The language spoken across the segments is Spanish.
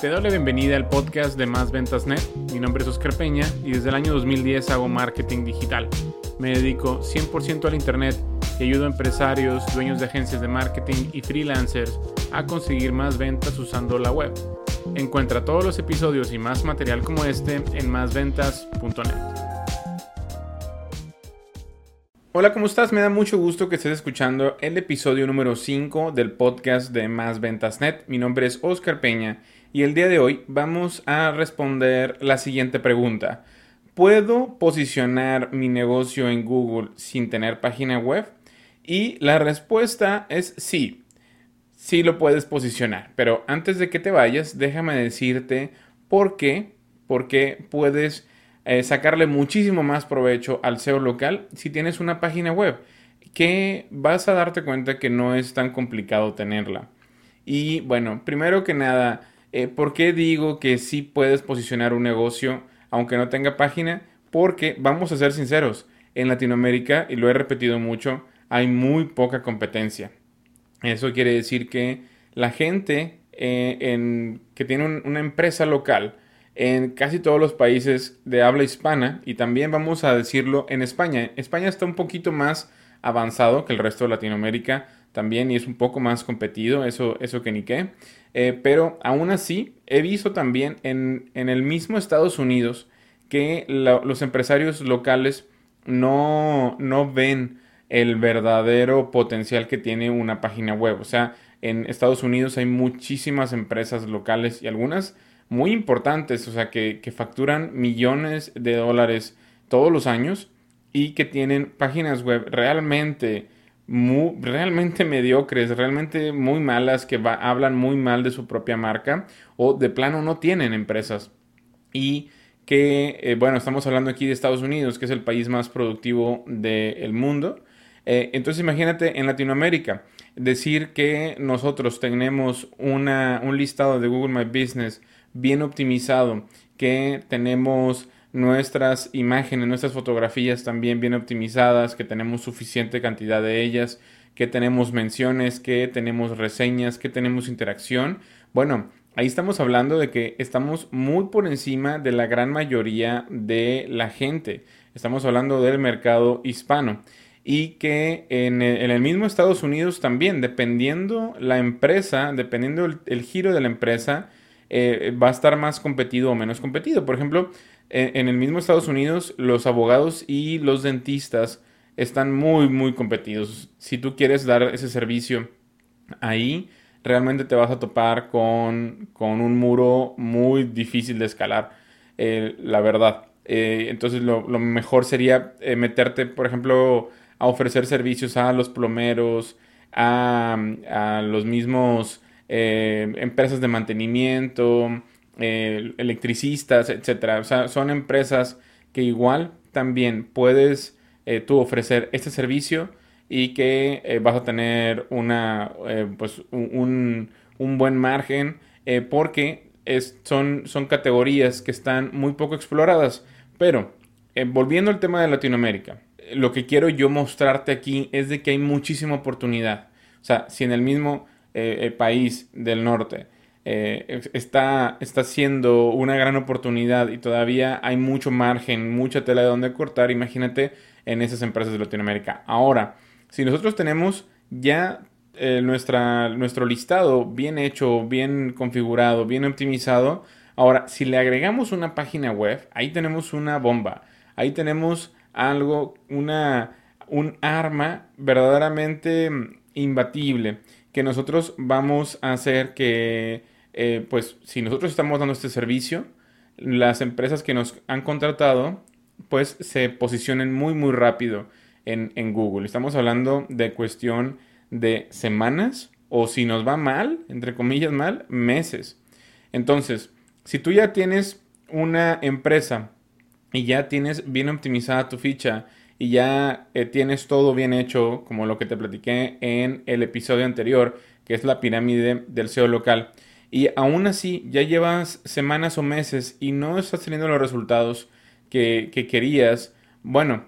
Te doy la bienvenida al podcast de Más Ventas Net. Mi nombre es Oscar Peña y desde el año 2010 hago marketing digital. Me dedico 100% al Internet y ayudo a empresarios, dueños de agencias de marketing y freelancers a conseguir más ventas usando la web. Encuentra todos los episodios y más material como este en másventas.net. Hola, ¿cómo estás? Me da mucho gusto que estés escuchando el episodio número 5 del podcast de Más Ventas Net. Mi nombre es Oscar Peña y el día de hoy vamos a responder la siguiente pregunta. ¿Puedo posicionar mi negocio en Google sin tener página web? Y la respuesta es sí. Sí lo puedes posicionar. Pero antes de que te vayas, déjame decirte por qué. Por qué puedes eh, sacarle muchísimo más provecho al SEO local si tienes una página web, que vas a darte cuenta que no es tan complicado tenerla. Y bueno, primero que nada, eh, ¿por qué digo que sí puedes posicionar un negocio aunque no tenga página? Porque vamos a ser sinceros, en Latinoamérica, y lo he repetido mucho, hay muy poca competencia. Eso quiere decir que la gente eh, que tiene una empresa local, en casi todos los países de habla hispana y también vamos a decirlo en España. España está un poquito más avanzado que el resto de Latinoamérica también y es un poco más competido, eso, eso que ni qué. Eh, pero aún así he visto también en, el mismo Estados Unidos que los empresarios locales no, no ven el verdadero potencial que tiene una página web. O sea, en Estados Unidos hay muchísimas empresas locales y algunas muy importantes, o sea, que, facturan millones de dólares todos los años y que tienen páginas web realmente, muy, realmente mediocres, realmente muy malas, que hablan muy mal de su propia marca o de plano no tienen empresas. Y que, eh, bueno, estamos hablando aquí de Estados Unidos, que es el país más productivo del mundo. Eh, entonces imagínate en Latinoamérica, decir que nosotros tenemos una, un listado de Google My Business bien optimizado, que tenemos nuestras imágenes, nuestras fotografías también bien optimizadas, que tenemos suficiente cantidad de ellas, que tenemos menciones, que tenemos reseñas, que tenemos interacción. Bueno, ahí estamos hablando de que estamos muy por encima de la gran mayoría de la gente. Estamos hablando del mercado hispano. Y que en el, mismo Estados Unidos también, dependiendo la empresa, dependiendo el giro de la empresa, eh, va a estar más competido o menos competido. Por ejemplo, en, el mismo Estados Unidos, los abogados y los dentistas están muy, muy competidos. Si tú quieres dar ese servicio ahí, realmente te vas a topar con, un muro muy difícil de escalar, eh, la verdad. Eh, entonces lo, mejor sería meterte, por ejemplo, a ofrecer servicios a los plomeros, a, a los mismos eh, empresas de mantenimiento, eh, electricistas, etcétera. O sea, son empresas que igual también puedes eh, tú ofrecer este servicio y que vas a tener una, pues un, un, buen margen porque es, son, son categorías que están muy poco exploradas. Pero, volviendo al tema de Latinoamérica, lo que quiero yo mostrarte aquí es de que hay muchísima oportunidad. O sea, si en el mismo eh, país del norte eh, está, está siendo una gran oportunidad y todavía hay mucho margen, mucha tela de donde cortar, imagínate en esas empresas de Latinoamérica. Ahora, si nosotros tenemos ya eh, nuestra, nuestro listado bien hecho, bien configurado, bien optimizado, ahora si le agregamos una página web, ahí tenemos una bomba, ahí tenemos algo, una, un arma verdaderamente imbatible que nosotros vamos a hacer que, eh, pues, si nosotros estamos dando este servicio, las empresas que nos han contratado, pues, se posicionen muy, muy rápido en, en Google. Estamos hablando de cuestión de semanas o si nos va mal, entre comillas mal, meses. Entonces, si tú ya tienes una empresa y ya tienes bien optimizada tu ficha y ya eh, tienes todo bien hecho, como lo que te platiqué en el episodio anterior, que es la pirámide del SEO local. Y aún así ya llevas semanas o meses y no estás teniendo los resultados que, que querías. Bueno,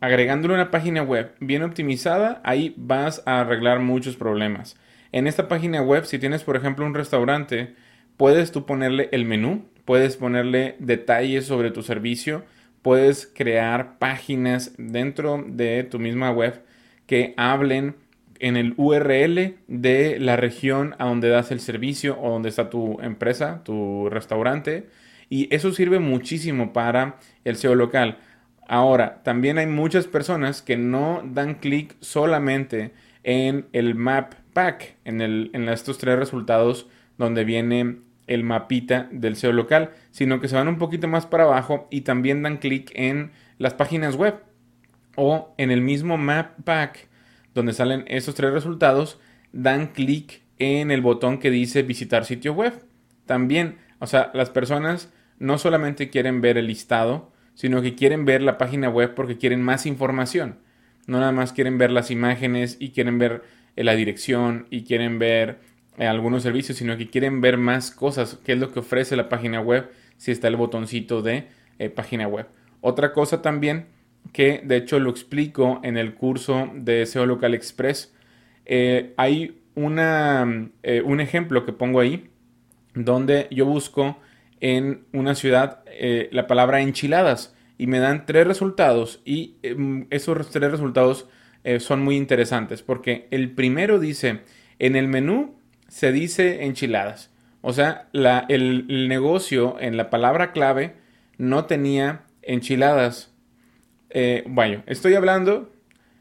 agregándole una página web bien optimizada, ahí vas a arreglar muchos problemas. En esta página web, si tienes por ejemplo un restaurante, puedes tú ponerle el menú, puedes ponerle detalles sobre tu servicio, puedes crear páginas dentro de tu misma web que hablen en el URL de la región a donde das el servicio o donde está tu empresa, tu restaurante. Y eso sirve muchísimo para el SEO local. Ahora, también hay muchas personas que no dan clic solamente en el map pack, en, el, en estos tres resultados donde viene el mapita del SEO local, sino que se van un poquito más para abajo y también dan clic en las páginas web o en el mismo map pack donde salen esos tres resultados, dan clic en el botón que dice visitar sitio web. También, o sea, las personas no solamente quieren ver el listado, sino que quieren ver la página web porque quieren más información. No nada más quieren ver las imágenes y quieren ver eh, la dirección y quieren ver eh, algunos servicios, sino que quieren ver más cosas, qué es lo que ofrece la página web, si está el botoncito de eh, página web. Otra cosa también que de hecho lo explico en el curso de SEO Local Express. Eh, hay una, eh, un ejemplo que pongo ahí donde yo busco en una ciudad eh, la palabra enchiladas y me dan tres resultados y em, esos tres resultados son muy interesantes porque el primero dice en el menú se dice enchiladas. O sea, la, el, el negocio en la palabra clave no tenía enchiladas eh, estoy hablando,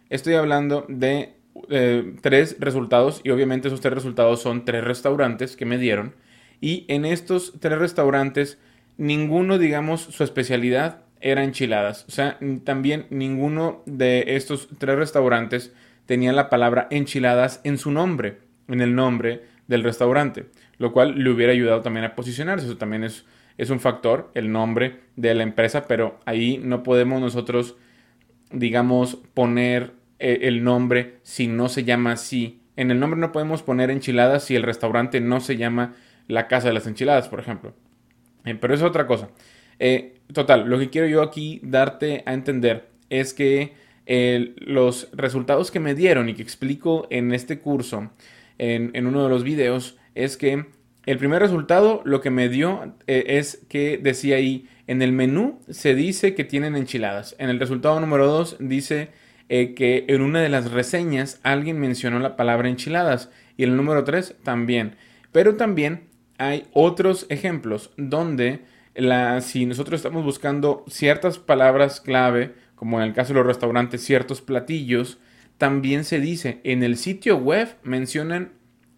estoy hablando de eh, tres resultados y obviamente esos tres resultados son tres restaurantes que me dieron y en estos tres restaurantes ninguno, digamos, su especialidad era enchiladas. O sea, también ninguno de estos tres restaurantes tenía la palabra enchiladas en su nombre, en el nombre del restaurante, lo cual le hubiera ayudado también a posicionarse. Eso también es es un factor, el nombre de la empresa, pero ahí no podemos nosotros, digamos, poner eh, el nombre si no se llama así. En el nombre no podemos poner enchiladas si el restaurante no se llama la Casa de las Enchiladas, por ejemplo. Eh, pero es otra cosa. Eh, total, lo que quiero yo aquí darte a entender es que los resultados que me dieron y que explico en este curso, en, en uno de los videos, es que el primer resultado lo que me dio eh, es que decía ahí, en el menú se dice que tienen enchiladas. En el resultado número 2 dice eh, que en una de las reseñas alguien mencionó la palabra enchiladas. Y el número 3 también. Pero también hay otros ejemplos donde la, si nosotros estamos buscando ciertas palabras clave, como en el caso de los restaurantes, ciertos platillos, también se dice en el sitio web mencionan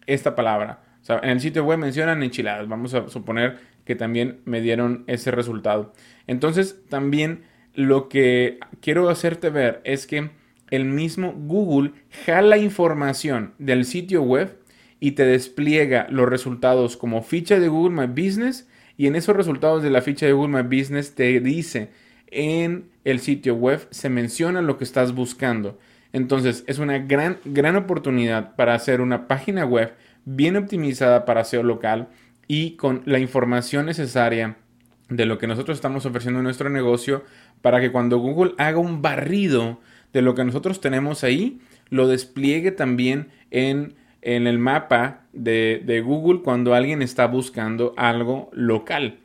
esta palabra. En el sitio web mencionan enchiladas. Vamos a suponer que también me dieron ese resultado. Entonces, también lo que quiero hacerte ver es que el mismo Google jala información del sitio web y te despliega los resultados como ficha de Google My Business y en esos resultados de la ficha de Google My Business te dice en el sitio web se menciona lo que estás buscando. Entonces es una gran, gran oportunidad para hacer una página web bien optimizada para SEO local y con la información necesaria de lo que nosotros estamos ofreciendo en nuestro negocio para que cuando Google haga un barrido de lo que nosotros tenemos ahí, lo despliegue también en, en el mapa de, de Google cuando alguien está buscando algo local.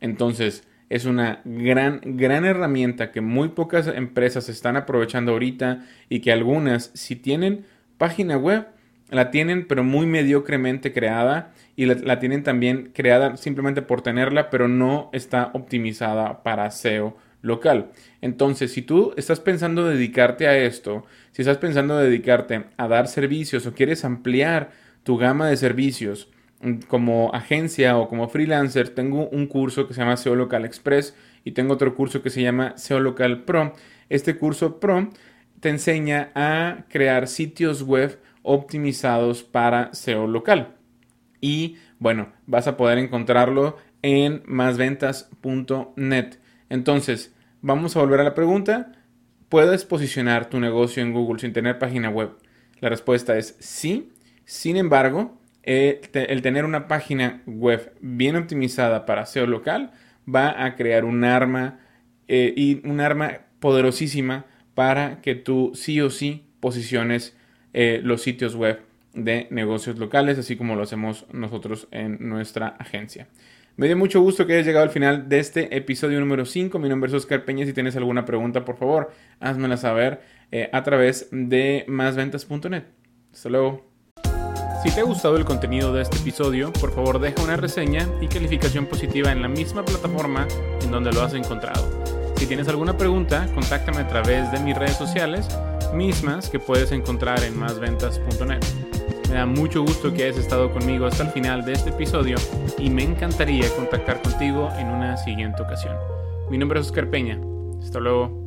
Entonces, es una gran, gran herramienta que muy pocas empresas están aprovechando ahorita y que algunas, si tienen página web, la tienen pero muy mediocremente creada y la, tienen también creada simplemente por tenerla, pero no está optimizada para SEO local. Entonces, si tú estás pensando dedicarte a esto, si estás pensando dedicarte a dar servicios o quieres ampliar tu gama de servicios mm, como agencia o como freelancer, tengo un curso que se llama SEO Local Express y tengo otro curso que se llama SEO Local Pro. Este curso Pro te enseña a crear sitios web optimizados para SEO local. Y bueno, vas a poder encontrarlo en másventas.net. Entonces, vamos a volver a la pregunta. ¿Puedes posicionar tu negocio en Google sin tener página web? La respuesta es sí. Sin embargo, el, tener una página web bien optimizada para SEO local va a crear un arma eh, y un arma poderosísima para que tú sí o sí posiciones eh, los sitios web de negocios locales, así como lo hacemos nosotros en nuestra agencia. Me dio mucho gusto que hayas llegado al final de este episodio número 5. Mi nombre es Oscar Peña. Si tienes alguna pregunta, por favor, házmela saber eh, a través de másventas.net. Hasta luego. Si te ha gustado el contenido de este episodio, por favor deja una reseña y calificación positiva en la misma plataforma en donde lo has encontrado. Si tienes alguna pregunta, contáctame a través de mis redes sociales, mismas que puedes encontrar en másventas.net. Me da mucho gusto que hayas estado conmigo hasta el final de este episodio y me encantaría contactar contigo en una siguiente ocasión. Mi nombre es Oscar Peña. Hasta luego.